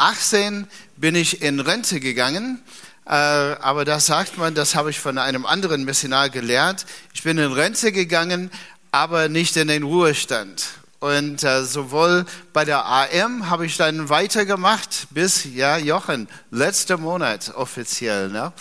18 bin ich in Rente gegangen. Äh, aber das sagt man, das habe ich von einem anderen Missionar gelernt. Ich bin in Rente gegangen, aber nicht in den Ruhestand. Und äh, sowohl bei der AM habe ich dann weitergemacht bis, ja, Jochen, letzter Monat offiziell. Ne?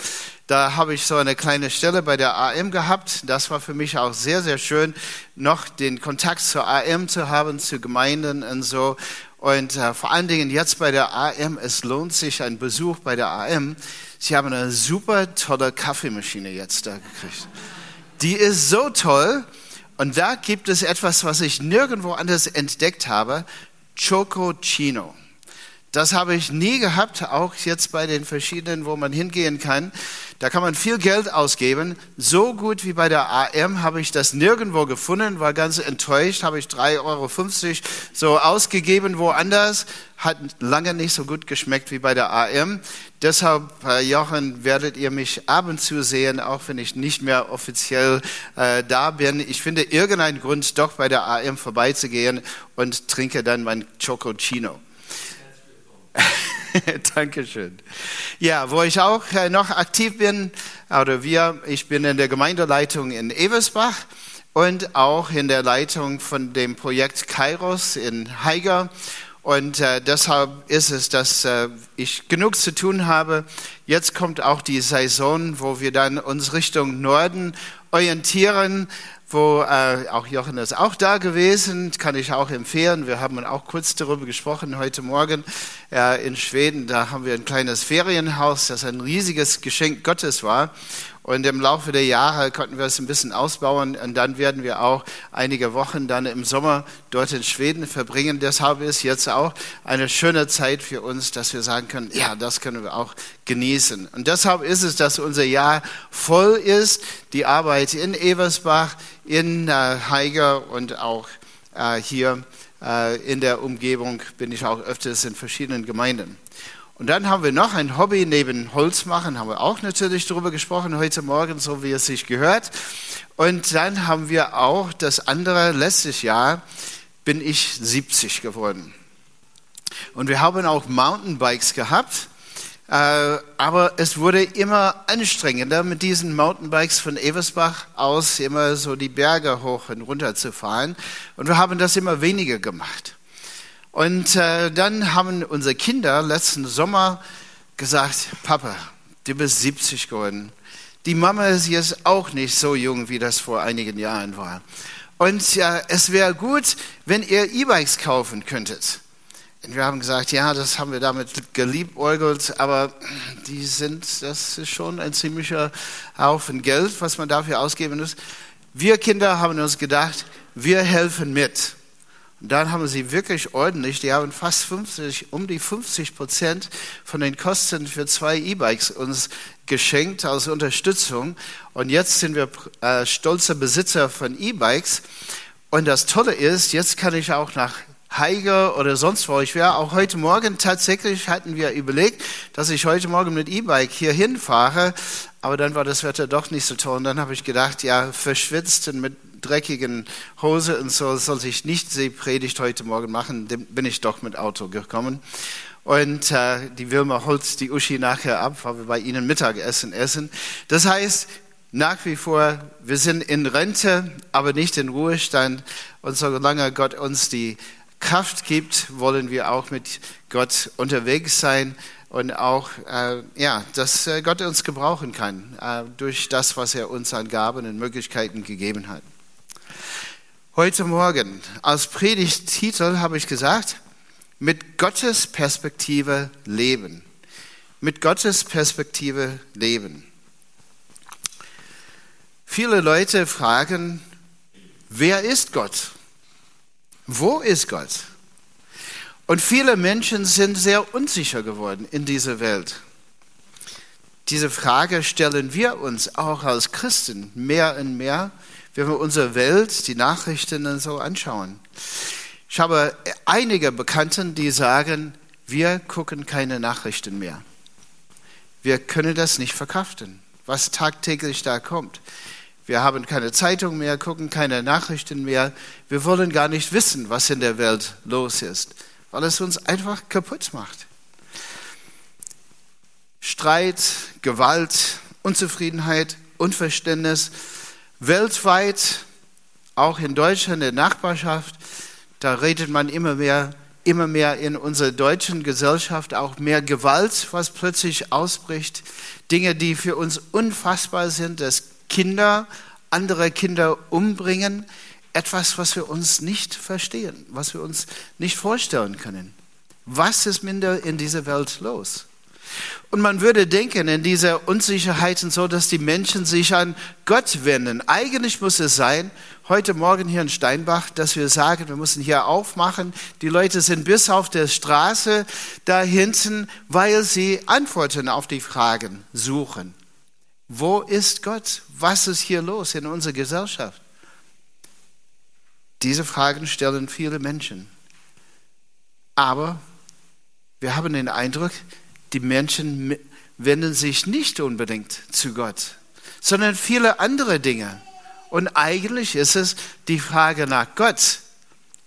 Da habe ich so eine kleine Stelle bei der AM gehabt. Das war für mich auch sehr, sehr schön, noch den Kontakt zur AM zu haben, zu Gemeinden und so. Und äh, vor allen Dingen jetzt bei der AM, es lohnt sich ein Besuch bei der AM. Sie haben eine super tolle Kaffeemaschine jetzt da gekriegt. Die ist so toll. Und da gibt es etwas, was ich nirgendwo anders entdeckt habe, Chococino. Das habe ich nie gehabt, auch jetzt bei den verschiedenen, wo man hingehen kann. Da kann man viel Geld ausgeben. So gut wie bei der AM habe ich das nirgendwo gefunden, war ganz enttäuscht, habe ich 3,50 Euro so ausgegeben woanders. Hat lange nicht so gut geschmeckt wie bei der AM. Deshalb, Herr Jochen, werdet ihr mich ab und zu sehen, auch wenn ich nicht mehr offiziell äh, da bin. Ich finde irgendeinen Grund, doch bei der AM vorbeizugehen und trinke dann mein Chococino. Dankeschön. Ja, wo ich auch äh, noch aktiv bin, oder wir, ich bin in der Gemeindeleitung in Eversbach und auch in der Leitung von dem Projekt Kairos in Haiger. Und äh, deshalb ist es, dass äh, ich genug zu tun habe. Jetzt kommt auch die Saison, wo wir dann uns Richtung Norden orientieren wo äh, auch Jochen ist auch da gewesen, kann ich auch empfehlen. Wir haben auch kurz darüber gesprochen heute Morgen äh, in Schweden. Da haben wir ein kleines Ferienhaus, das ein riesiges Geschenk Gottes war. Und im Laufe der Jahre konnten wir es ein bisschen ausbauen und dann werden wir auch einige Wochen dann im Sommer dort in Schweden verbringen. Deshalb ist jetzt auch eine schöne Zeit für uns, dass wir sagen können, ja, das können wir auch genießen. Und deshalb ist es, dass unser Jahr voll ist. Die Arbeit in Eversbach, in äh, Haiger und auch äh, hier äh, in der Umgebung bin ich auch öfters in verschiedenen Gemeinden. Und dann haben wir noch ein Hobby neben Holzmachen, haben wir auch natürlich darüber gesprochen heute Morgen, so wie es sich gehört. Und dann haben wir auch das andere, letztes Jahr bin ich 70 geworden. Und wir haben auch Mountainbikes gehabt, äh, aber es wurde immer anstrengender, mit diesen Mountainbikes von Eversbach aus immer so die Berge hoch und runter zu fahren. Und wir haben das immer weniger gemacht. Und äh, dann haben unsere Kinder letzten Sommer gesagt, Papa, du bist 70 geworden. Die Mama ist jetzt auch nicht so jung, wie das vor einigen Jahren war. Und ja, es wäre gut, wenn ihr E-Bikes kaufen könntet. Wir haben gesagt, ja, das haben wir damit geliebäugelt, aber die sind, das ist schon ein ziemlicher Haufen Geld, was man dafür ausgeben muss. Wir Kinder haben uns gedacht, wir helfen mit. Und dann haben sie wirklich ordentlich, die haben fast 50, um die 50 Prozent von den Kosten für zwei E-Bikes uns geschenkt als Unterstützung. Und jetzt sind wir äh, stolze Besitzer von E-Bikes. Und das Tolle ist, jetzt kann ich auch nach Heiger oder sonst wo ich wäre. Auch heute Morgen tatsächlich hatten wir überlegt, dass ich heute Morgen mit E-Bike hier hinfahre. Aber dann war das Wetter doch nicht so toll. Und dann habe ich gedacht, ja, verschwitzt und mit dreckigen Hose und so sollte ich nicht die Predigt heute Morgen machen. Dann bin ich doch mit Auto gekommen. Und äh, die Wilma holt die Uschi nachher ab, weil wir bei ihnen Mittagessen essen. Das heißt, nach wie vor, wir sind in Rente, aber nicht in Ruhestand. Und solange Gott uns die Kraft gibt, wollen wir auch mit Gott unterwegs sein und auch, äh, ja, dass äh, Gott uns gebrauchen kann äh, durch das, was er uns an Gaben und Möglichkeiten gegeben hat. Heute Morgen als Predigttitel habe ich gesagt, mit Gottes Perspektive leben. Mit Gottes Perspektive leben. Viele Leute fragen, wer ist Gott? Wo ist Gott? Und viele Menschen sind sehr unsicher geworden in dieser Welt. Diese Frage stellen wir uns auch als Christen mehr und mehr wenn wir unsere Welt, die Nachrichten so anschauen. Ich habe einige Bekannten, die sagen, wir gucken keine Nachrichten mehr. Wir können das nicht verkraften, was tagtäglich da kommt. Wir haben keine Zeitung mehr, gucken keine Nachrichten mehr. Wir wollen gar nicht wissen, was in der Welt los ist, weil es uns einfach kaputt macht. Streit, Gewalt, Unzufriedenheit, Unverständnis. Weltweit, auch in Deutschland, in der Nachbarschaft, da redet man immer mehr, immer mehr in unserer deutschen Gesellschaft auch mehr Gewalt, was plötzlich ausbricht. Dinge, die für uns unfassbar sind, dass Kinder andere Kinder umbringen. Etwas, was wir uns nicht verstehen, was wir uns nicht vorstellen können. Was ist minder in dieser Welt los? Und man würde denken, in dieser Unsicherheit und so, dass die Menschen sich an Gott wenden. Eigentlich muss es sein, heute Morgen hier in Steinbach, dass wir sagen, wir müssen hier aufmachen. Die Leute sind bis auf der Straße da hinten, weil sie Antworten auf die Fragen suchen. Wo ist Gott? Was ist hier los in unserer Gesellschaft? Diese Fragen stellen viele Menschen. Aber wir haben den Eindruck, die Menschen wenden sich nicht unbedingt zu Gott, sondern viele andere Dinge. Und eigentlich ist es die Frage nach Gott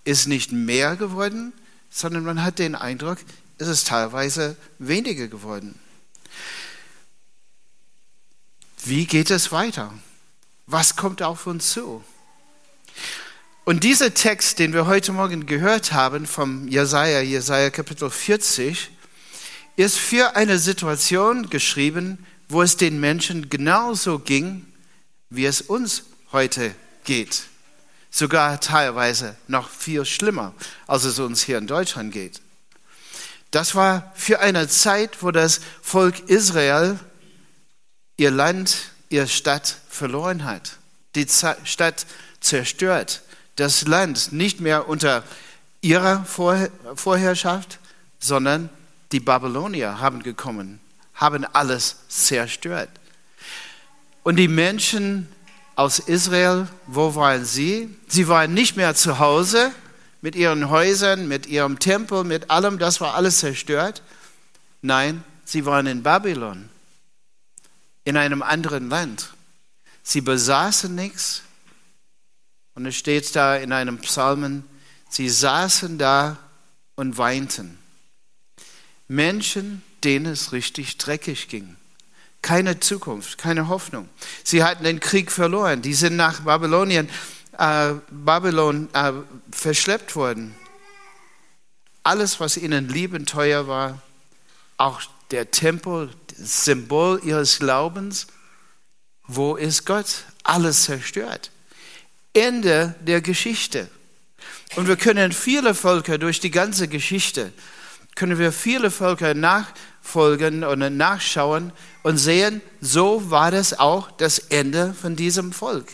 ist nicht mehr geworden, sondern man hat den Eindruck, es ist teilweise weniger geworden. Wie geht es weiter? Was kommt auf uns zu? Und dieser Text, den wir heute Morgen gehört haben vom Jesaja, Jesaja Kapitel 40, ist für eine Situation geschrieben, wo es den Menschen genauso ging, wie es uns heute geht. Sogar teilweise noch viel schlimmer, als es uns hier in Deutschland geht. Das war für eine Zeit, wo das Volk Israel ihr Land, ihre Stadt verloren hat. Die Stadt zerstört das Land nicht mehr unter ihrer Vorherrschaft, sondern die Babylonier haben gekommen, haben alles zerstört. Und die Menschen aus Israel, wo waren sie? Sie waren nicht mehr zu Hause mit ihren Häusern, mit ihrem Tempel, mit allem, das war alles zerstört. Nein, sie waren in Babylon, in einem anderen Land. Sie besaßen nichts, und es steht da in einem Psalmen, sie saßen da und weinten. Menschen, denen es richtig dreckig ging. Keine Zukunft, keine Hoffnung. Sie hatten den Krieg verloren. Die sind nach Babylonien, äh, Babylon äh, verschleppt worden. Alles, was ihnen liebend teuer war, auch der Tempel, Symbol ihres Glaubens, wo ist Gott? Alles zerstört. Ende der Geschichte. Und wir können viele Völker durch die ganze Geschichte, können wir viele Völker nachfolgen und nachschauen und sehen, so war das auch das Ende von diesem Volk.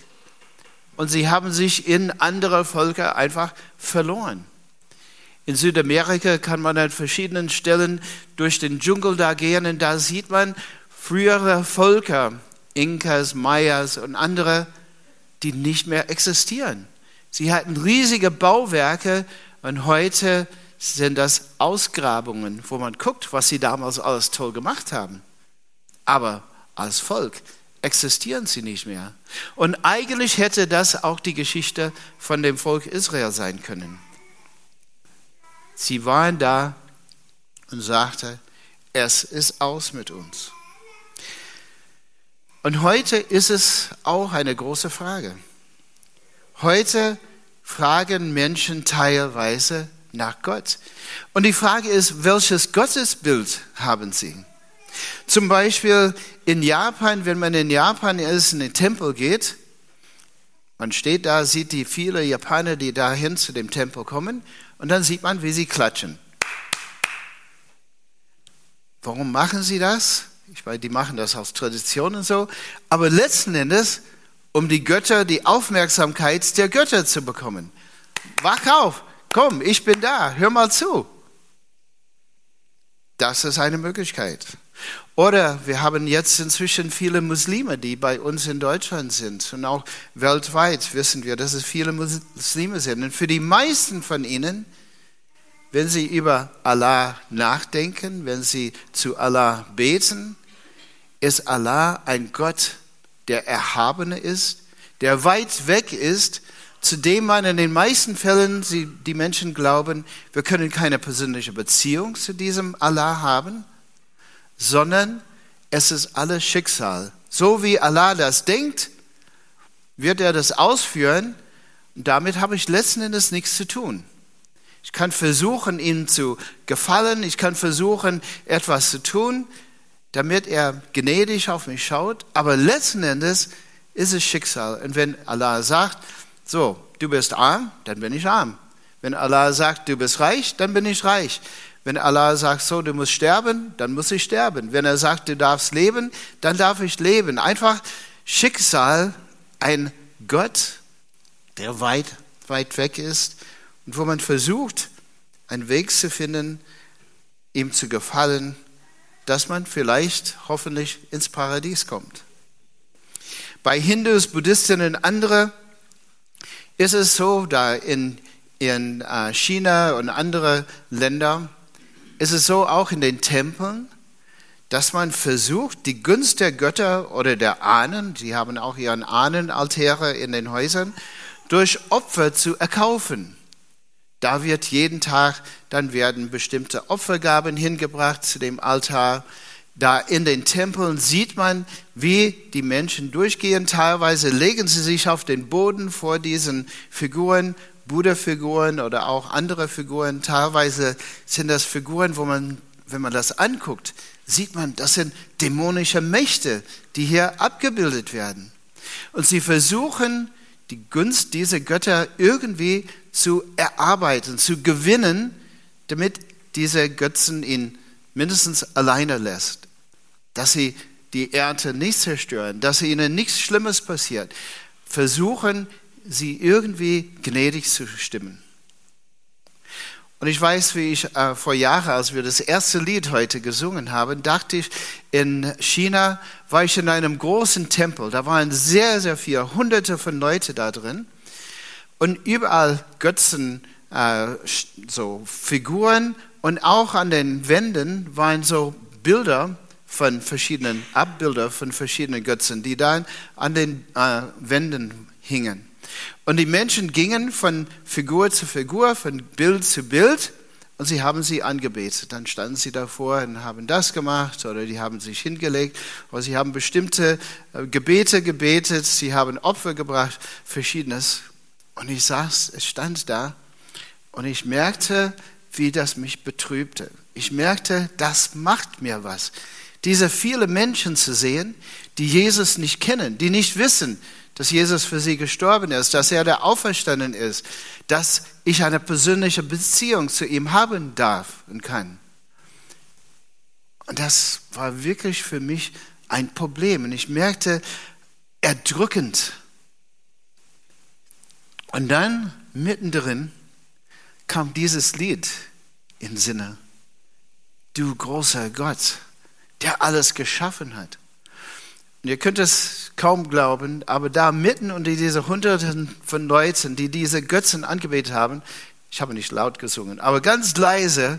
Und sie haben sich in andere Völker einfach verloren. In Südamerika kann man an verschiedenen Stellen durch den Dschungel da gehen und da sieht man frühere Völker, Inkas, Mayas und andere, die nicht mehr existieren. Sie hatten riesige Bauwerke und heute sind das Ausgrabungen, wo man guckt, was sie damals alles toll gemacht haben. Aber als Volk existieren sie nicht mehr. Und eigentlich hätte das auch die Geschichte von dem Volk Israel sein können. Sie waren da und sagte, es ist aus mit uns. Und heute ist es auch eine große Frage. Heute fragen Menschen teilweise nach Gott. Und die Frage ist, welches Gottesbild haben sie? Zum Beispiel in Japan, wenn man in Japan ist, in den Tempel geht, man steht da, sieht die viele Japaner, die dahin zu dem Tempel kommen, und dann sieht man, wie sie klatschen. Warum machen sie das? Ich meine, die machen das aus Tradition und so. Aber letzten Endes, um die Götter, die Aufmerksamkeit der Götter zu bekommen. Wach auf, komm, ich bin da, hör mal zu. Das ist eine Möglichkeit. Oder wir haben jetzt inzwischen viele Muslime, die bei uns in Deutschland sind. Und auch weltweit wissen wir, dass es viele Muslime sind. Und für die meisten von ihnen wenn Sie über Allah nachdenken, wenn Sie zu Allah beten, ist Allah ein Gott, der erhabene ist, der weit weg ist, zu dem man in den meisten Fällen sie, die Menschen glauben, wir können keine persönliche Beziehung zu diesem Allah haben, sondern es ist alles Schicksal. So wie Allah das denkt, wird er das ausführen. Und damit habe ich letzten Endes nichts zu tun. Ich kann versuchen, ihm zu gefallen. Ich kann versuchen, etwas zu tun, damit er gnädig auf mich schaut. Aber letzten Endes ist es Schicksal. Und wenn Allah sagt, so, du bist arm, dann bin ich arm. Wenn Allah sagt, du bist reich, dann bin ich reich. Wenn Allah sagt, so, du musst sterben, dann muss ich sterben. Wenn er sagt, du darfst leben, dann darf ich leben. Einfach Schicksal, ein Gott, der weit, weit weg ist und wo man versucht, einen Weg zu finden, ihm zu gefallen, dass man vielleicht hoffentlich ins Paradies kommt. Bei Hindus, Buddhisten und anderen ist es so, da in, in äh, China und andere Länder, ist es so auch in den Tempeln, dass man versucht, die Gunst der Götter oder der Ahnen, sie haben auch ihren Ahnenaltäre in den Häusern, durch Opfer zu erkaufen. Da wird jeden Tag, dann werden bestimmte Opfergaben hingebracht zu dem Altar. Da in den Tempeln sieht man, wie die Menschen durchgehen. Teilweise legen sie sich auf den Boden vor diesen Figuren, Buddha-Figuren oder auch andere Figuren. Teilweise sind das Figuren, wo man, wenn man das anguckt, sieht man, das sind dämonische Mächte, die hier abgebildet werden. Und sie versuchen, die Gunst dieser Götter irgendwie zu erarbeiten, zu gewinnen, damit diese Götzen ihn mindestens alleine lässt. Dass sie die Ernte nicht zerstören, dass ihnen nichts Schlimmes passiert. Versuchen, sie irgendwie gnädig zu stimmen. Und ich weiß, wie ich äh, vor Jahren, als wir das erste Lied heute gesungen haben, dachte ich, in China war ich in einem großen Tempel. Da waren sehr, sehr viele, hunderte von Leuten da drin. Und überall Götzen, äh, so Figuren und auch an den Wänden waren so Bilder von verschiedenen, Abbilder von verschiedenen Götzen, die dann an den äh, Wänden hingen. Und die Menschen gingen von Figur zu Figur, von Bild zu Bild und sie haben sie angebetet. Dann standen sie davor und haben das gemacht oder die haben sich hingelegt oder sie haben bestimmte äh, Gebete gebetet, sie haben Opfer gebracht, verschiedenes. Und ich saß, es stand da und ich merkte, wie das mich betrübte. Ich merkte, das macht mir was. Diese viele Menschen zu sehen, die Jesus nicht kennen, die nicht wissen, dass Jesus für sie gestorben ist, dass er der Auferstanden ist, dass ich eine persönliche Beziehung zu ihm haben darf und kann. Und das war wirklich für mich ein Problem. Und ich merkte, erdrückend. Und dann mittendrin kam dieses Lied in Sinne. Du großer Gott, der alles geschaffen hat. Und ihr könnt es kaum glauben, aber da mitten unter diese Hunderten von Leuten, die diese Götzen angebetet haben, ich habe nicht laut gesungen, aber ganz leise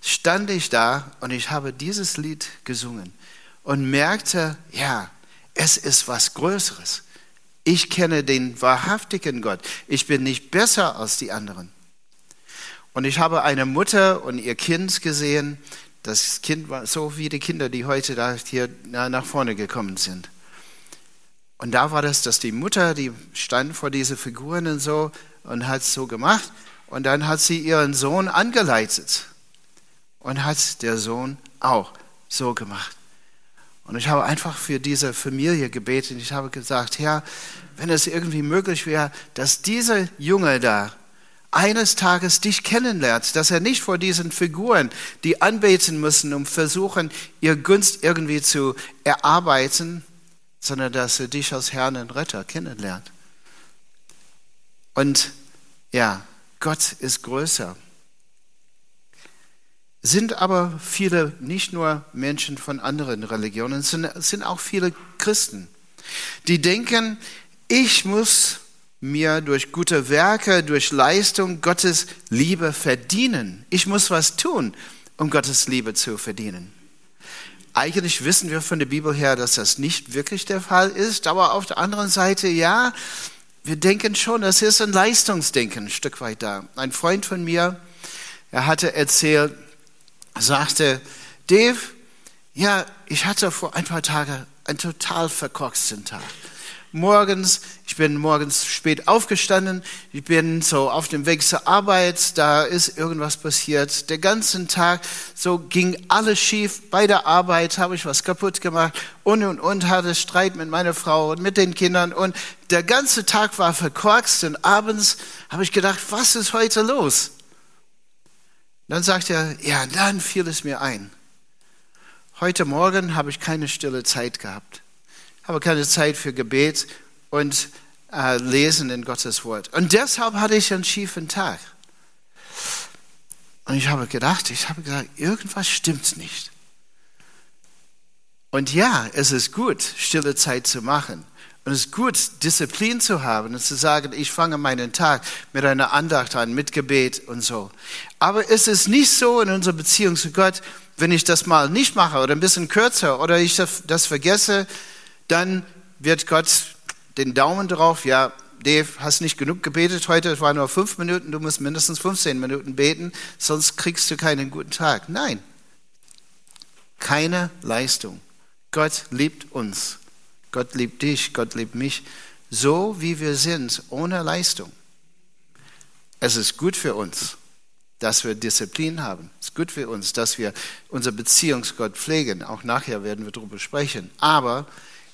stand ich da und ich habe dieses Lied gesungen und merkte, ja, es ist was Größeres. Ich kenne den wahrhaftigen Gott. Ich bin nicht besser als die anderen. Und ich habe eine Mutter und ihr Kind gesehen, das Kind war so wie die Kinder, die heute da hier nach vorne gekommen sind. Und da war das, dass die Mutter, die stand vor diese Figuren und so und hat so gemacht. Und dann hat sie ihren Sohn angeleitet und hat der Sohn auch so gemacht. Und ich habe einfach für diese Familie gebetet. Ich habe gesagt, Herr, wenn es irgendwie möglich wäre, dass dieser Junge da eines Tages dich kennenlernt, dass er nicht vor diesen Figuren, die anbeten müssen, um versuchen, ihr Gunst irgendwie zu erarbeiten, sondern dass er dich als Herrn und Retter kennenlernt. Und ja, Gott ist größer. Sind aber viele, nicht nur Menschen von anderen Religionen, sind, sind auch viele Christen, die denken, ich muss mir durch gute Werke, durch Leistung Gottes Liebe verdienen. Ich muss was tun, um Gottes Liebe zu verdienen. Eigentlich wissen wir von der Bibel her, dass das nicht wirklich der Fall ist, aber auf der anderen Seite, ja, wir denken schon, das ist ein Leistungsdenken ein Stück weit da. Ein Freund von mir, er hatte erzählt, sagte, Dave, Ja, ich hatte vor ein paar Tagen einen total verkorksten Tag morgens, ich bin morgens spät aufgestanden, ich bin so auf dem Weg zur Arbeit, da ist irgendwas passiert. Der ganze Tag, so ging alles schief. Bei der Arbeit habe ich was kaputt gemacht und und und hatte Streit mit meiner Frau und mit den Kindern und der ganze Tag war verkorkst und abends habe ich gedacht, was ist heute los? Dann sagt er, ja, dann fiel es mir ein. Heute Morgen habe ich keine stille Zeit gehabt habe keine Zeit für Gebet und äh, Lesen in Gottes Wort. Und deshalb hatte ich einen schiefen Tag. Und ich habe gedacht, ich habe gesagt, irgendwas stimmt nicht. Und ja, es ist gut, stille Zeit zu machen. Und es ist gut, Disziplin zu haben und zu sagen, ich fange meinen Tag mit einer Andacht an, mit Gebet und so. Aber es ist nicht so in unserer Beziehung zu Gott, wenn ich das mal nicht mache oder ein bisschen kürzer oder ich das vergesse, dann wird Gott den Daumen drauf, ja, Dave, hast nicht genug gebetet heute, es waren nur fünf Minuten, du musst mindestens 15 Minuten beten, sonst kriegst du keinen guten Tag. Nein, keine Leistung. Gott liebt uns. Gott liebt dich, Gott liebt mich, so wie wir sind, ohne Leistung. Es ist gut für uns, dass wir Disziplin haben. Es ist gut für uns, dass wir unsere Beziehung zu Gott pflegen. Auch nachher werden wir darüber sprechen. Aber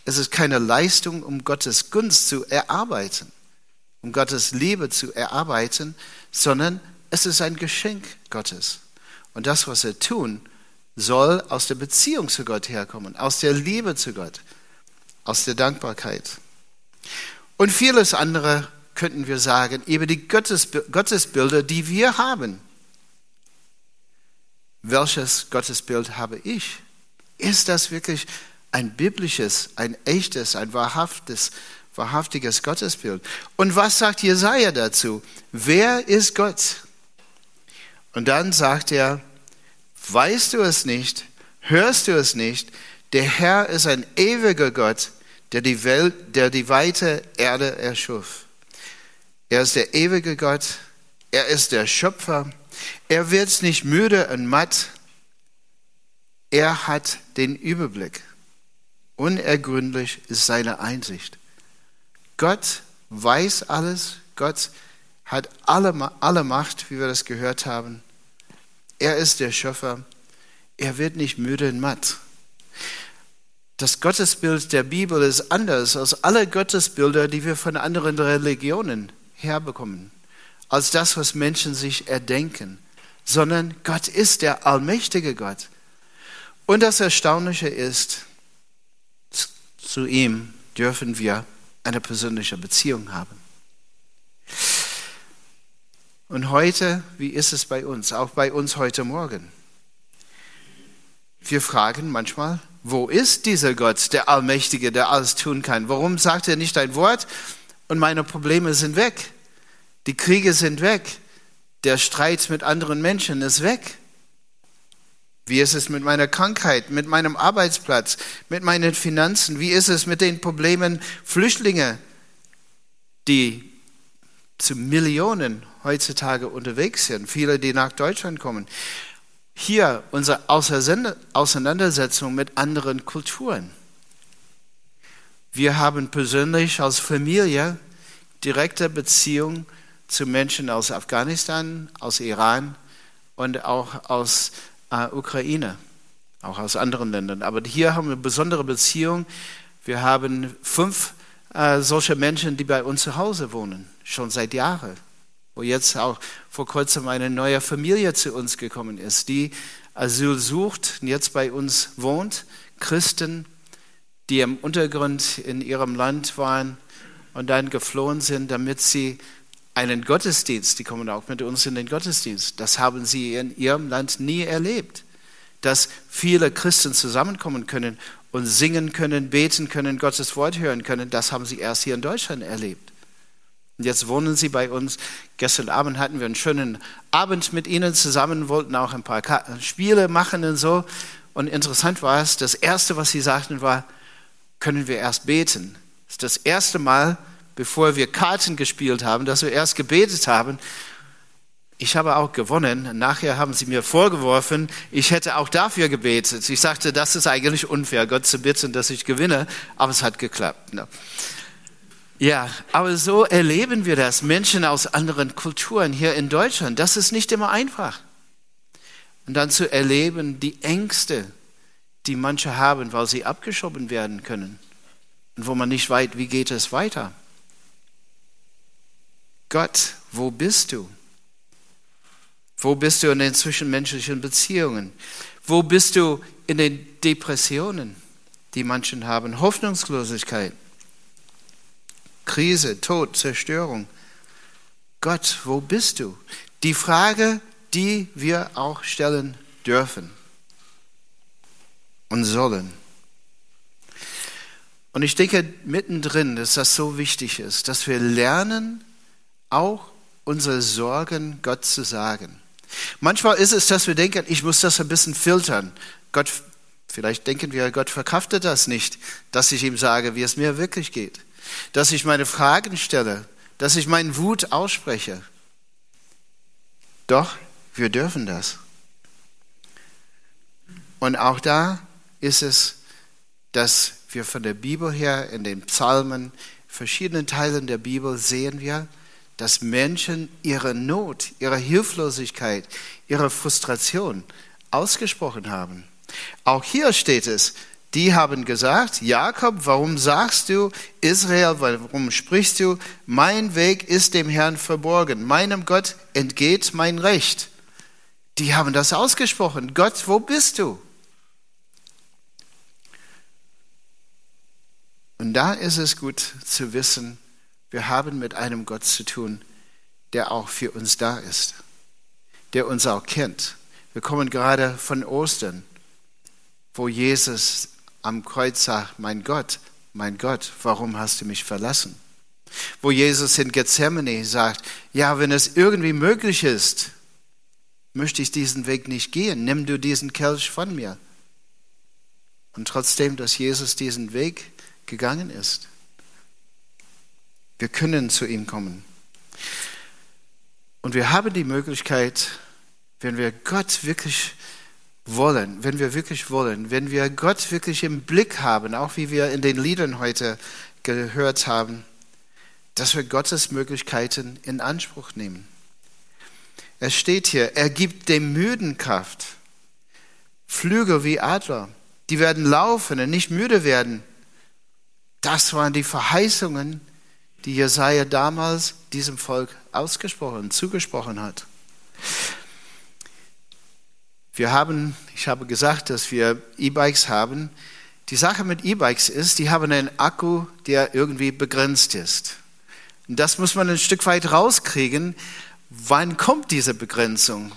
es ist keine Leistung, um Gottes Gunst zu erarbeiten, um Gottes Liebe zu erarbeiten, sondern es ist ein Geschenk Gottes. Und das, was wir tun, soll aus der Beziehung zu Gott herkommen, aus der Liebe zu Gott, aus der Dankbarkeit. Und vieles andere könnten wir sagen über die Gottesbilder, die wir haben. Welches Gottesbild habe ich? Ist das wirklich ein biblisches, ein echtes, ein wahrhaftes, wahrhaftiges Gottesbild. Und was sagt Jesaja dazu? Wer ist Gott? Und dann sagt er, weißt du es nicht? Hörst du es nicht? Der Herr ist ein ewiger Gott, der die Welt, der die weite Erde erschuf. Er ist der ewige Gott. Er ist der Schöpfer. Er wird nicht müde und matt. Er hat den Überblick. Unergründlich ist seine Einsicht. Gott weiß alles, Gott hat alle, alle Macht, wie wir das gehört haben. Er ist der Schöpfer. Er wird nicht müde und matt. Das Gottesbild der Bibel ist anders als alle Gottesbilder, die wir von anderen Religionen herbekommen, als das, was Menschen sich erdenken, sondern Gott ist der allmächtige Gott. Und das Erstaunliche ist, zu ihm dürfen wir eine persönliche Beziehung haben. Und heute, wie ist es bei uns? Auch bei uns heute Morgen. Wir fragen manchmal, wo ist dieser Gott, der Allmächtige, der alles tun kann? Warum sagt er nicht ein Wort und meine Probleme sind weg? Die Kriege sind weg. Der Streit mit anderen Menschen ist weg. Wie ist es mit meiner Krankheit, mit meinem Arbeitsplatz, mit meinen Finanzen? Wie ist es mit den Problemen Flüchtlinge, die zu Millionen heutzutage unterwegs sind, viele, die nach Deutschland kommen? Hier unsere Auseinandersetzung mit anderen Kulturen. Wir haben persönlich als Familie direkte Beziehung zu Menschen aus Afghanistan, aus Iran und auch aus äh, Ukraine, auch aus anderen Ländern. Aber hier haben wir eine besondere Beziehung. Wir haben fünf äh, solche Menschen, die bei uns zu Hause wohnen, schon seit Jahren. Wo jetzt auch vor kurzem eine neue Familie zu uns gekommen ist, die Asyl sucht und jetzt bei uns wohnt. Christen, die im Untergrund in ihrem Land waren und dann geflohen sind, damit sie einen Gottesdienst, die kommen auch mit uns in den Gottesdienst. Das haben sie in ihrem Land nie erlebt. Dass viele Christen zusammenkommen können und singen können, beten können, Gottes Wort hören können, das haben sie erst hier in Deutschland erlebt. Und jetzt wohnen sie bei uns. Gestern Abend hatten wir einen schönen Abend mit ihnen zusammen, wollten auch ein paar Spiele machen und so. Und interessant war es, das Erste, was sie sagten, war, können wir erst beten. Das ist das erste Mal, bevor wir Karten gespielt haben, dass wir erst gebetet haben. ich habe auch gewonnen. Nachher haben sie mir vorgeworfen, ich hätte auch dafür gebetet. Ich sagte, das ist eigentlich unfair, Gott zu bitten, dass ich gewinne, aber es hat geklappt. Ne? Ja, aber so erleben wir das. Menschen aus anderen Kulturen hier in Deutschland. Das ist nicht immer einfach. Und dann zu erleben, die Ängste, die manche haben, weil sie abgeschoben werden können. Und wo man nicht weiß, wie geht es weiter. Gott, wo bist du? Wo bist du in den zwischenmenschlichen Beziehungen? Wo bist du in den Depressionen, die manchen haben? Hoffnungslosigkeit, Krise, Tod, Zerstörung. Gott, wo bist du? Die Frage, die wir auch stellen dürfen und sollen. Und ich denke mittendrin, dass das so wichtig ist, dass wir lernen, auch unsere Sorgen Gott zu sagen. Manchmal ist es, dass wir denken, ich muss das ein bisschen filtern. Gott, vielleicht denken wir, Gott verkraftet das nicht, dass ich ihm sage, wie es mir wirklich geht. Dass ich meine Fragen stelle, dass ich meinen Wut ausspreche. Doch, wir dürfen das. Und auch da ist es, dass wir von der Bibel her in den Psalmen, verschiedenen Teilen der Bibel sehen wir, dass Menschen ihre Not, ihre Hilflosigkeit, ihre Frustration ausgesprochen haben. Auch hier steht es, die haben gesagt, Jakob, warum sagst du, Israel, warum sprichst du, mein Weg ist dem Herrn verborgen, meinem Gott entgeht mein Recht. Die haben das ausgesprochen, Gott, wo bist du? Und da ist es gut zu wissen, wir haben mit einem Gott zu tun, der auch für uns da ist, der uns auch kennt. Wir kommen gerade von Ostern, wo Jesus am Kreuz sagt, mein Gott, mein Gott, warum hast du mich verlassen? Wo Jesus in Gethsemane sagt, ja, wenn es irgendwie möglich ist, möchte ich diesen Weg nicht gehen, nimm du diesen Kelch von mir. Und trotzdem, dass Jesus diesen Weg gegangen ist, wir können zu ihm kommen. Und wir haben die Möglichkeit, wenn wir Gott wirklich wollen, wenn wir wirklich wollen, wenn wir Gott wirklich im Blick haben, auch wie wir in den Liedern heute gehört haben, dass wir Gottes Möglichkeiten in Anspruch nehmen. Es steht hier, er gibt dem Müden Kraft, Flügel wie Adler, die werden laufen und nicht müde werden. Das waren die Verheißungen, die Jesaja damals diesem Volk ausgesprochen, zugesprochen hat. Wir haben, ich habe gesagt, dass wir E-Bikes haben. Die Sache mit E-Bikes ist, die haben einen Akku, der irgendwie begrenzt ist. Und das muss man ein Stück weit rauskriegen. Wann kommt diese Begrenzung?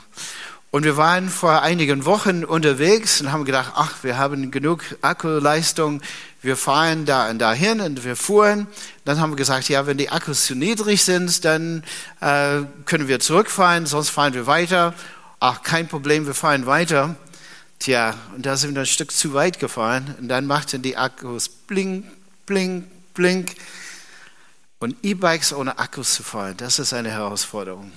Und wir waren vor einigen Wochen unterwegs und haben gedacht, ach, wir haben genug Akkuleistung, wir fahren da und dahin und wir fuhren. Dann haben wir gesagt, ja, wenn die Akkus zu niedrig sind, dann äh, können wir zurückfahren, sonst fahren wir weiter. Ach, kein Problem, wir fahren weiter. Tja, und da sind wir ein Stück zu weit gefahren und dann machten die Akkus blink, blink, blink. Und E-Bikes ohne Akkus zu fahren, das ist eine Herausforderung.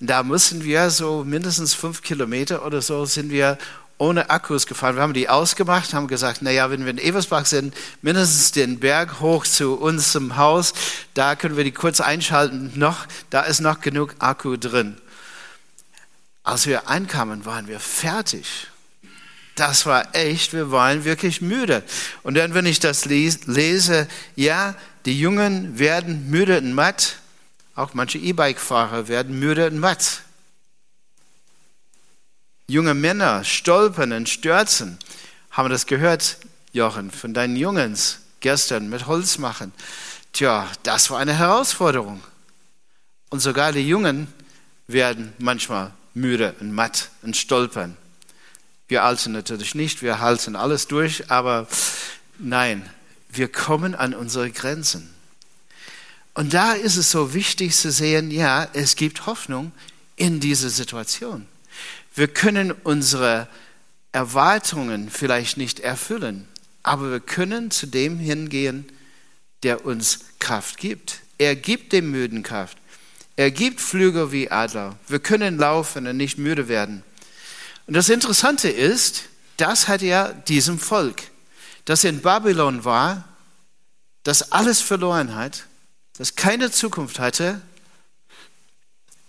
Da müssen wir so mindestens fünf Kilometer oder so sind wir ohne Akkus gefahren. Wir haben die ausgemacht, haben gesagt, naja, wenn wir in Eversbach sind, mindestens den Berg hoch zu uns zum Haus, da können wir die kurz einschalten, noch, da ist noch genug Akku drin. Als wir ankamen, waren wir fertig. Das war echt, wir waren wirklich müde. Und dann, wenn ich das lese, ja, die Jungen werden müde und matt, auch manche E-Bike-Fahrer werden müde und matt. Junge Männer stolpern und stürzen. Haben wir das gehört, Jochen, von deinen Jungens gestern mit Holz machen? Tja, das war eine Herausforderung. Und sogar die Jungen werden manchmal müde und matt und stolpern. Wir Alten natürlich nicht, wir halten alles durch, aber nein, wir kommen an unsere Grenzen. Und da ist es so wichtig zu sehen, ja, es gibt Hoffnung in dieser Situation. Wir können unsere Erwartungen vielleicht nicht erfüllen, aber wir können zu dem hingehen, der uns Kraft gibt. Er gibt dem Müden Kraft. Er gibt Flügel wie Adler. Wir können laufen und nicht müde werden. Und das Interessante ist, das hat er diesem Volk, das in Babylon war, das alles verloren hat, das keine Zukunft hatte.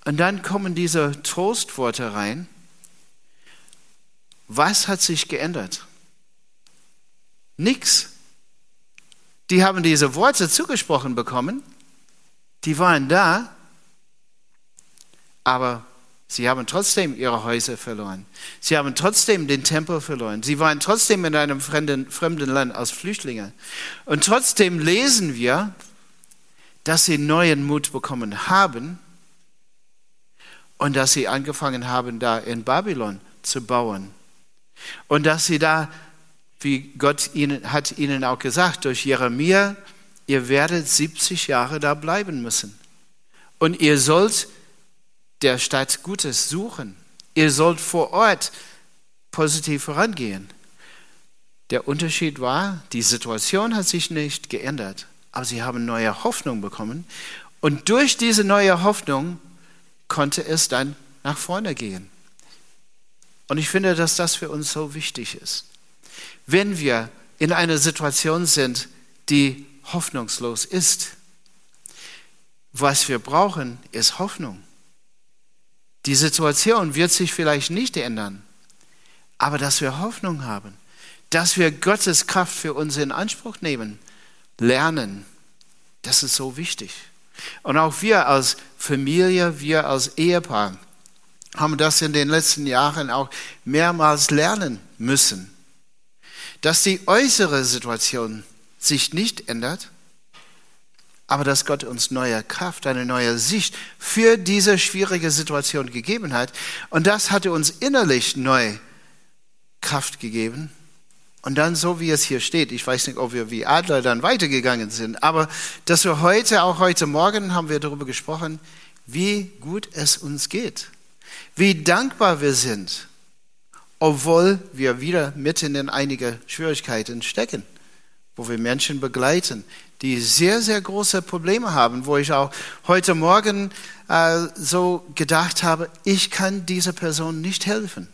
Und dann kommen diese Trostworte rein. Was hat sich geändert? Nichts. Die haben diese Worte zugesprochen bekommen, die waren da, aber sie haben trotzdem ihre Häuser verloren. Sie haben trotzdem den Tempel verloren. Sie waren trotzdem in einem fremden, fremden Land als Flüchtlinge. Und trotzdem lesen wir, dass sie neuen Mut bekommen haben und dass sie angefangen haben, da in Babylon zu bauen. Und dass sie da wie Gott ihnen, hat ihnen auch gesagt durch Jeremia, ihr werdet 70 Jahre da bleiben müssen. Und ihr sollt der Stadt Gutes suchen. Ihr sollt vor Ort positiv vorangehen. Der Unterschied war, die Situation hat sich nicht geändert, aber sie haben neue Hoffnung bekommen. Und durch diese neue Hoffnung konnte es dann nach vorne gehen. Und ich finde, dass das für uns so wichtig ist wenn wir in einer Situation sind, die hoffnungslos ist. Was wir brauchen, ist Hoffnung. Die Situation wird sich vielleicht nicht ändern, aber dass wir Hoffnung haben, dass wir Gottes Kraft für uns in Anspruch nehmen, lernen, das ist so wichtig. Und auch wir als Familie, wir als Ehepaar haben das in den letzten Jahren auch mehrmals lernen müssen dass die äußere Situation sich nicht ändert, aber dass Gott uns neue Kraft, eine neue Sicht für diese schwierige Situation gegeben hat. Und das hatte uns innerlich neu Kraft gegeben. Und dann, so wie es hier steht, ich weiß nicht, ob wir wie Adler dann weitergegangen sind, aber dass wir heute, auch heute Morgen, haben wir darüber gesprochen, wie gut es uns geht, wie dankbar wir sind obwohl wir wieder mitten in einige Schwierigkeiten stecken, wo wir Menschen begleiten, die sehr, sehr große Probleme haben, wo ich auch heute Morgen äh, so gedacht habe, ich kann dieser Person nicht helfen.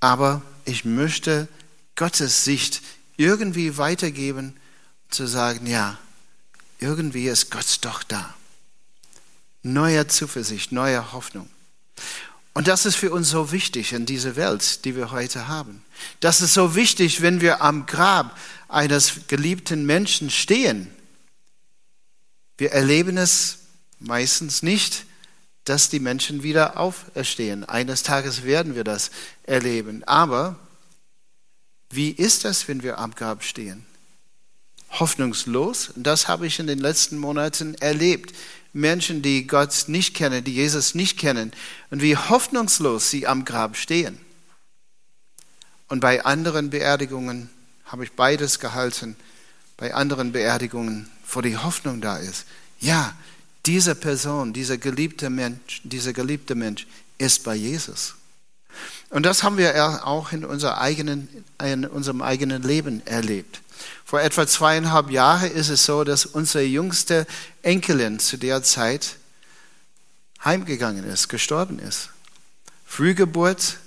Aber ich möchte Gottes Sicht irgendwie weitergeben, zu sagen, ja, irgendwie ist Gott doch da. Neue Zuversicht, neue Hoffnung. Und das ist für uns so wichtig in dieser Welt, die wir heute haben. Das ist so wichtig, wenn wir am Grab eines geliebten Menschen stehen. Wir erleben es meistens nicht, dass die Menschen wieder auferstehen. Eines Tages werden wir das erleben. Aber wie ist das, wenn wir am Grab stehen? Hoffnungslos. Das habe ich in den letzten Monaten erlebt. Menschen, die Gott nicht kennen, die Jesus nicht kennen und wie hoffnungslos sie am Grab stehen. Und bei anderen Beerdigungen habe ich beides gehalten, bei anderen Beerdigungen, wo die Hoffnung da ist. Ja, diese Person, dieser geliebte Mensch, dieser geliebte Mensch ist bei Jesus. Und das haben wir auch in, eigenen, in unserem eigenen Leben erlebt. Vor etwa zweieinhalb Jahren ist es so, dass unsere jüngste Enkelin zu der Zeit heimgegangen ist, gestorben ist. Frühgeburt.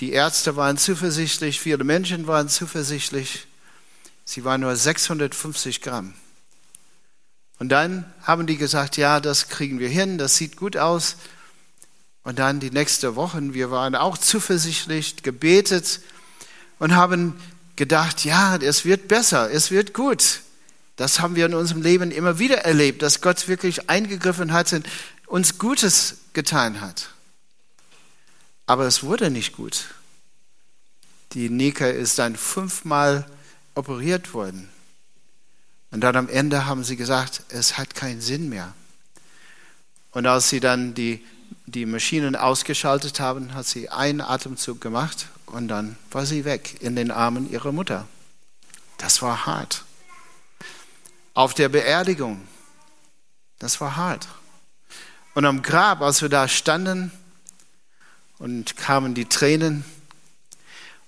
Die Ärzte waren zuversichtlich, viele Menschen waren zuversichtlich. Sie war nur 650 Gramm. Und dann haben die gesagt, ja, das kriegen wir hin, das sieht gut aus. Und dann die nächste Woche, wir waren auch zuversichtlich, gebetet und haben gedacht, ja, es wird besser, es wird gut. Das haben wir in unserem Leben immer wieder erlebt, dass Gott wirklich eingegriffen hat und uns Gutes getan hat. Aber es wurde nicht gut. Die Nika ist dann fünfmal operiert worden. Und dann am Ende haben sie gesagt, es hat keinen Sinn mehr. Und als sie dann die, die Maschinen ausgeschaltet haben, hat sie einen Atemzug gemacht und dann war sie weg in den Armen ihrer Mutter. Das war hart. Auf der Beerdigung, das war hart. Und am Grab, als wir da standen und kamen die Tränen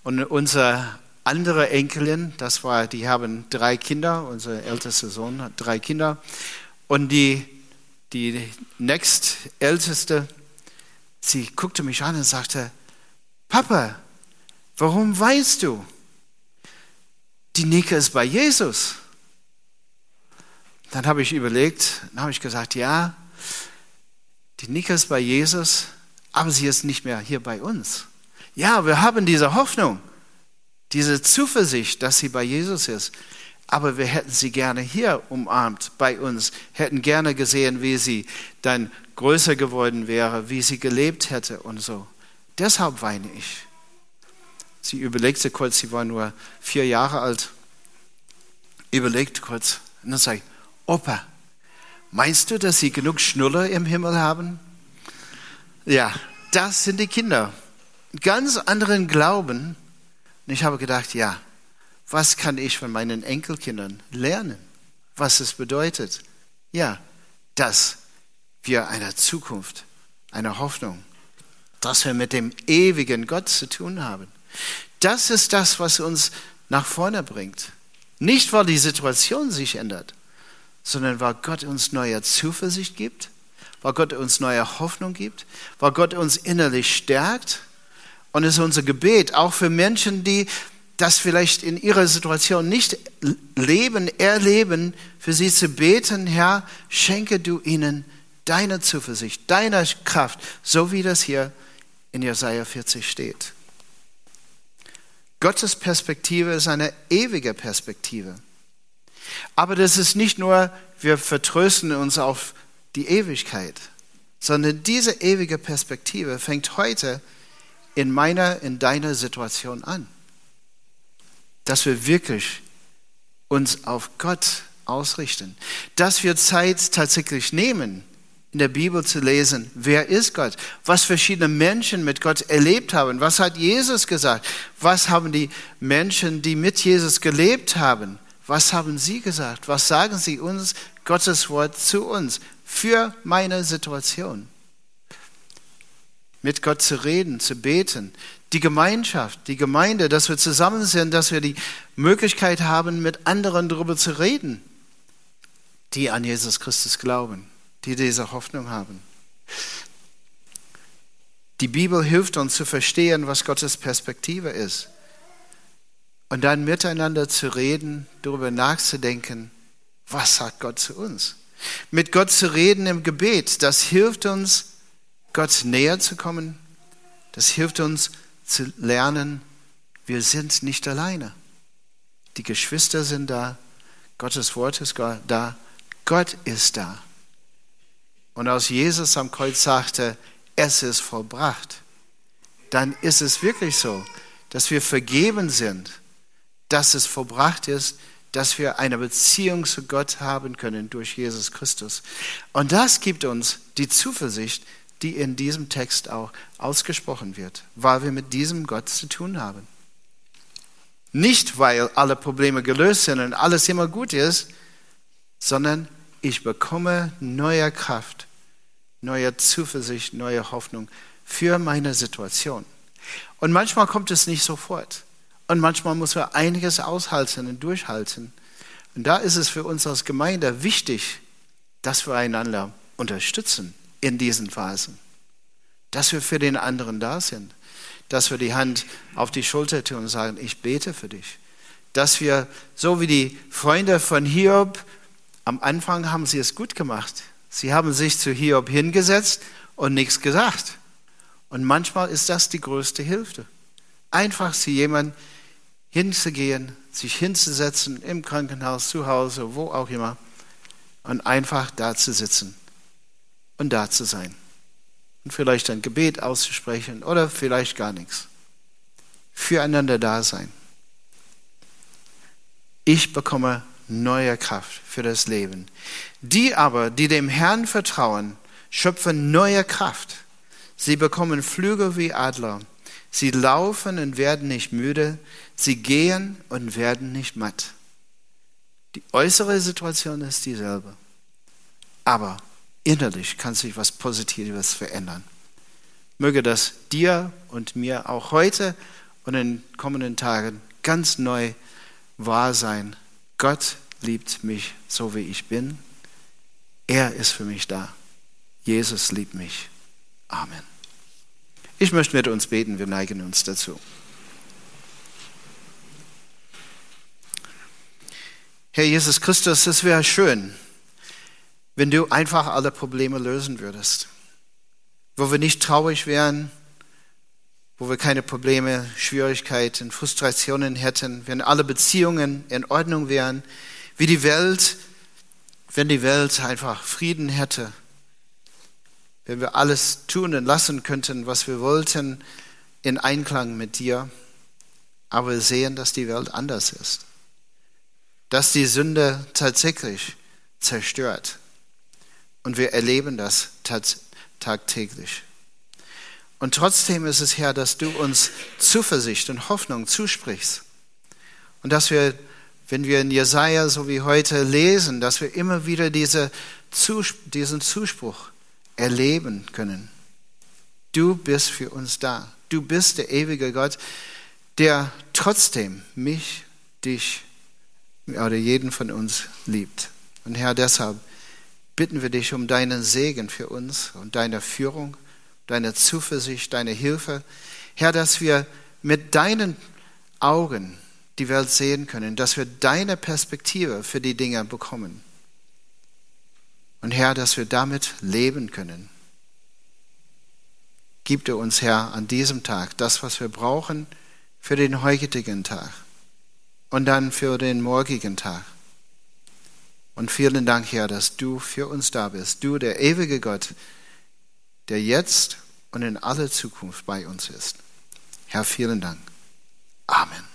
und unsere andere Enkelin, das war, die haben drei Kinder, unser ältester Sohn hat drei Kinder Und die, die nächstälteste, sie guckte mich an und sagte, Papa, warum weißt du? Die Nika ist bei Jesus. Dann habe ich überlegt, dann habe ich gesagt, ja, die Nika ist bei Jesus, aber sie ist nicht mehr hier bei uns. Ja, wir haben diese Hoffnung, diese Zuversicht, dass sie bei Jesus ist. Aber wir hätten sie gerne hier umarmt bei uns, hätten gerne gesehen, wie sie dann größer geworden wäre, wie sie gelebt hätte und so. Deshalb weine ich. Sie überlegte kurz, sie war nur vier Jahre alt, überlegt kurz und dann sagt, Opa, meinst du, dass sie genug Schnuller im Himmel haben? Ja, das sind die Kinder. Ganz anderen Glauben. Und ich habe gedacht, ja, was kann ich von meinen Enkelkindern lernen? Was es bedeutet? Ja, dass wir eine Zukunft, eine Hoffnung, dass wir mit dem ewigen Gott zu tun haben. Das ist das, was uns nach vorne bringt. Nicht, weil die Situation sich ändert, sondern weil Gott uns neue Zuversicht gibt, weil Gott uns neue Hoffnung gibt, weil Gott uns innerlich stärkt. Und es ist unser Gebet, auch für Menschen, die das vielleicht in ihrer Situation nicht leben, erleben, für sie zu beten, Herr, schenke du ihnen deine Zuversicht, deine Kraft, so wie das hier in Jesaja 40 steht. Gottes Perspektive ist eine ewige Perspektive. Aber das ist nicht nur, wir vertrösten uns auf die Ewigkeit, sondern diese ewige Perspektive fängt heute in meiner, in deiner Situation an. Dass wir wirklich uns auf Gott ausrichten, dass wir Zeit tatsächlich nehmen, in der Bibel zu lesen, wer ist Gott, was verschiedene Menschen mit Gott erlebt haben, was hat Jesus gesagt, was haben die Menschen, die mit Jesus gelebt haben, was haben sie gesagt, was sagen sie uns, Gottes Wort zu uns, für meine Situation. Mit Gott zu reden, zu beten, die Gemeinschaft, die Gemeinde, dass wir zusammen sind, dass wir die Möglichkeit haben, mit anderen darüber zu reden, die an Jesus Christus glauben, die diese Hoffnung haben. Die Bibel hilft uns zu verstehen, was Gottes Perspektive ist. Und dann miteinander zu reden, darüber nachzudenken, was sagt Gott zu uns. Mit Gott zu reden im Gebet, das hilft uns, Gott näher zu kommen. Das hilft uns, zu lernen, wir sind nicht alleine. Die Geschwister sind da, Gottes Wort ist da, Gott ist da. Und als Jesus am Kreuz sagte, es ist vollbracht, dann ist es wirklich so, dass wir vergeben sind, dass es vollbracht ist, dass wir eine Beziehung zu Gott haben können durch Jesus Christus. Und das gibt uns die Zuversicht, die in diesem Text auch ausgesprochen wird, weil wir mit diesem Gott zu tun haben. Nicht, weil alle Probleme gelöst sind und alles immer gut ist, sondern ich bekomme neue Kraft, neue Zuversicht, neue Hoffnung für meine Situation. Und manchmal kommt es nicht sofort. Und manchmal muss man einiges aushalten und durchhalten. Und da ist es für uns als Gemeinde wichtig, dass wir einander unterstützen in diesen Phasen. Dass wir für den anderen da sind. Dass wir die Hand auf die Schulter tun und sagen, ich bete für dich. Dass wir, so wie die Freunde von Hiob, am Anfang haben sie es gut gemacht. Sie haben sich zu Hiob hingesetzt und nichts gesagt. Und manchmal ist das die größte Hilfe. Einfach zu jemandem hinzugehen, sich hinzusetzen, im Krankenhaus, zu Hause, wo auch immer, und einfach da zu sitzen und da zu sein. Und vielleicht ein Gebet auszusprechen oder vielleicht gar nichts. Füreinander da sein. Ich bekomme neue Kraft für das Leben. Die aber, die dem Herrn vertrauen, schöpfen neue Kraft. Sie bekommen Flügel wie Adler. Sie laufen und werden nicht müde. Sie gehen und werden nicht matt. Die äußere Situation ist dieselbe. Aber innerlich kann sich was Positives verändern. Möge das dir und mir auch heute und in den kommenden Tagen ganz neu wahr sein. Gott liebt mich so, wie ich bin. Er ist für mich da. Jesus liebt mich. Amen. Ich möchte mit uns beten, wir neigen uns dazu. Herr Jesus Christus, es wäre schön, wenn du einfach alle Probleme lösen würdest, wo wir nicht traurig wären, wo wir keine Probleme, Schwierigkeiten, Frustrationen hätten, wenn alle Beziehungen in Ordnung wären, wie die Welt, wenn die Welt einfach Frieden hätte, wenn wir alles tun und lassen könnten, was wir wollten, in Einklang mit dir. Aber wir sehen, dass die Welt anders ist, dass die Sünde tatsächlich zerstört. Und wir erleben das tagtäglich. Und trotzdem ist es, Herr, dass du uns Zuversicht und Hoffnung zusprichst. Und dass wir, wenn wir in Jesaja so wie heute lesen, dass wir immer wieder diese, diesen Zuspruch erleben können. Du bist für uns da. Du bist der ewige Gott, der trotzdem mich, dich oder jeden von uns liebt. Und Herr, deshalb bitten wir dich um deinen Segen für uns und deine Führung deine Zuversicht, deine Hilfe. Herr, dass wir mit deinen Augen die Welt sehen können, dass wir deine Perspektive für die Dinge bekommen. Und Herr, dass wir damit leben können. Gib dir uns, Herr, an diesem Tag das, was wir brauchen für den heutigen Tag und dann für den morgigen Tag. Und vielen Dank, Herr, dass du für uns da bist. Du, der ewige Gott, der jetzt und in aller Zukunft bei uns ist. Herr, vielen Dank. Amen.